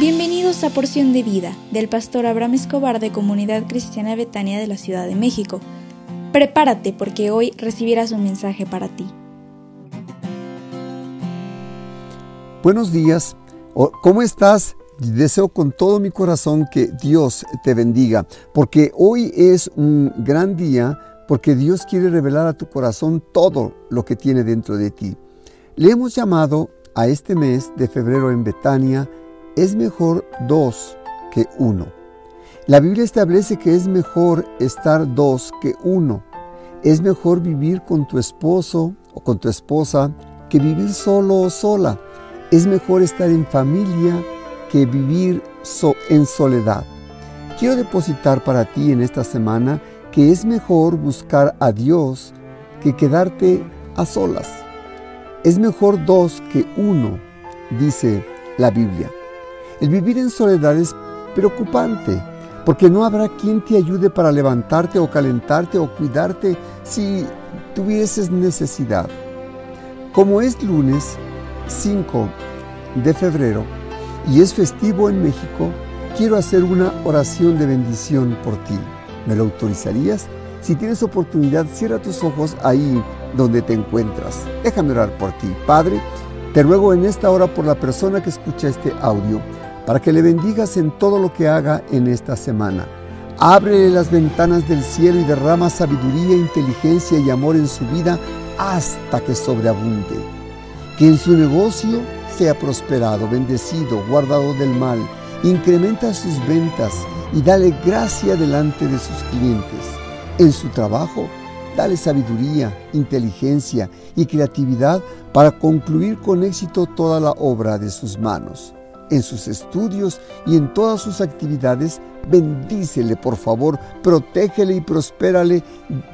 Bienvenidos a Porción de Vida del pastor Abraham Escobar de Comunidad Cristiana Betania de la Ciudad de México. Prepárate porque hoy recibirás un mensaje para ti. Buenos días, ¿cómo estás? Deseo con todo mi corazón que Dios te bendiga, porque hoy es un gran día, porque Dios quiere revelar a tu corazón todo lo que tiene dentro de ti. Le hemos llamado a este mes de febrero en Betania es mejor dos que uno. La Biblia establece que es mejor estar dos que uno. Es mejor vivir con tu esposo o con tu esposa que vivir solo o sola. Es mejor estar en familia que vivir en soledad. Quiero depositar para ti en esta semana que es mejor buscar a Dios que quedarte a solas. Es mejor dos que uno, dice la Biblia. El vivir en soledad es preocupante, porque no habrá quien te ayude para levantarte o calentarte o cuidarte si tuvieses necesidad. Como es lunes 5 de febrero y es festivo en México, quiero hacer una oración de bendición por ti. ¿Me lo autorizarías? Si tienes oportunidad, cierra tus ojos ahí donde te encuentras. Déjame orar por ti. Padre, te ruego en esta hora por la persona que escucha este audio para que le bendigas en todo lo que haga en esta semana. Ábrele las ventanas del cielo y derrama sabiduría, inteligencia y amor en su vida hasta que sobreabunde. Que en su negocio sea prosperado, bendecido, guardado del mal. Incrementa sus ventas y dale gracia delante de sus clientes. En su trabajo, dale sabiduría, inteligencia y creatividad para concluir con éxito toda la obra de sus manos en sus estudios y en todas sus actividades, bendícele por favor, protégele y prospérale,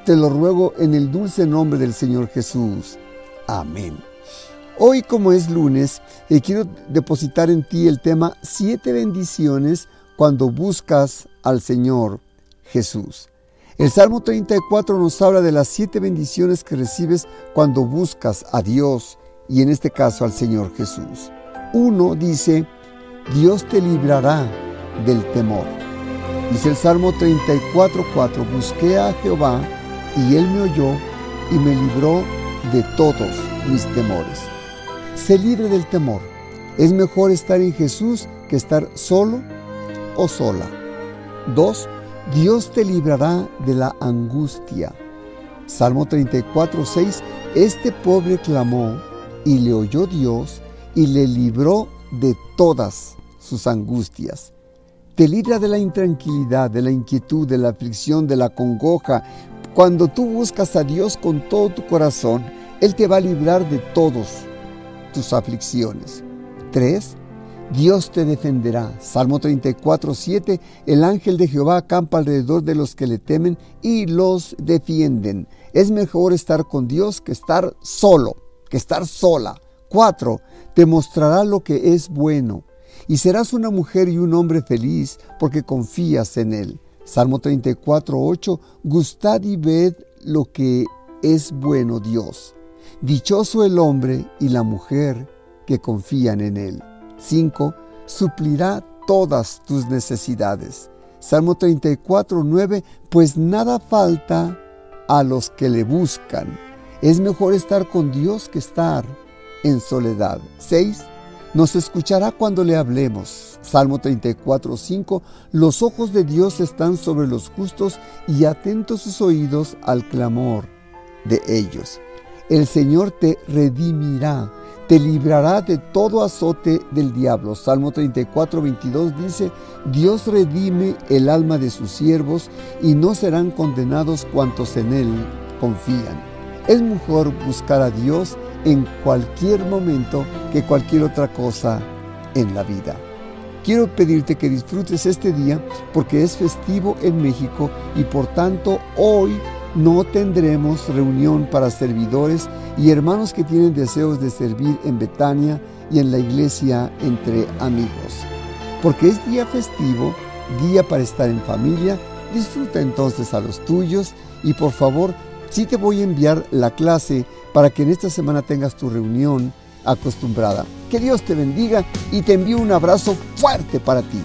te lo ruego en el dulce nombre del Señor Jesús. Amén. Hoy como es lunes, eh, quiero depositar en ti el tema siete bendiciones cuando buscas al Señor Jesús. El Salmo 34 nos habla de las siete bendiciones que recibes cuando buscas a Dios y en este caso al Señor Jesús. Uno dice, Dios te librará del temor. Dice el Salmo 34:4, busqué a Jehová y él me oyó y me libró de todos mis temores. Sé libre del temor. Es mejor estar en Jesús que estar solo o sola. 2. Dios te librará de la angustia. Salmo 34:6, este pobre clamó y le oyó Dios y le libró de todas sus angustias. Te libra de la intranquilidad, de la inquietud, de la aflicción, de la congoja. Cuando tú buscas a Dios con todo tu corazón, Él te va a librar de todas tus aflicciones. 3. Dios te defenderá. Salmo 34, 7. El ángel de Jehová acampa alrededor de los que le temen y los defienden. Es mejor estar con Dios que estar solo, que estar sola. 4. Te mostrará lo que es bueno y serás una mujer y un hombre feliz porque confías en Él. Salmo 34, 8. Gustad y ved lo que es bueno Dios. Dichoso el hombre y la mujer que confían en Él. 5. Suplirá todas tus necesidades. Salmo 34, 9. Pues nada falta a los que le buscan. Es mejor estar con Dios que estar en soledad. 6. Nos escuchará cuando le hablemos. Salmo 34, 5. Los ojos de Dios están sobre los justos y atentos sus oídos al clamor de ellos. El Señor te redimirá, te librará de todo azote del diablo. Salmo 34, 22 dice, Dios redime el alma de sus siervos y no serán condenados cuantos en Él confían. Es mejor buscar a Dios en cualquier momento que cualquier otra cosa en la vida. Quiero pedirte que disfrutes este día porque es festivo en México y por tanto hoy no tendremos reunión para servidores y hermanos que tienen deseos de servir en Betania y en la iglesia entre amigos. Porque es día festivo, día para estar en familia, disfruta entonces a los tuyos y por favor, sí te voy a enviar la clase para que en esta semana tengas tu reunión acostumbrada. Que Dios te bendiga y te envío un abrazo fuerte para ti.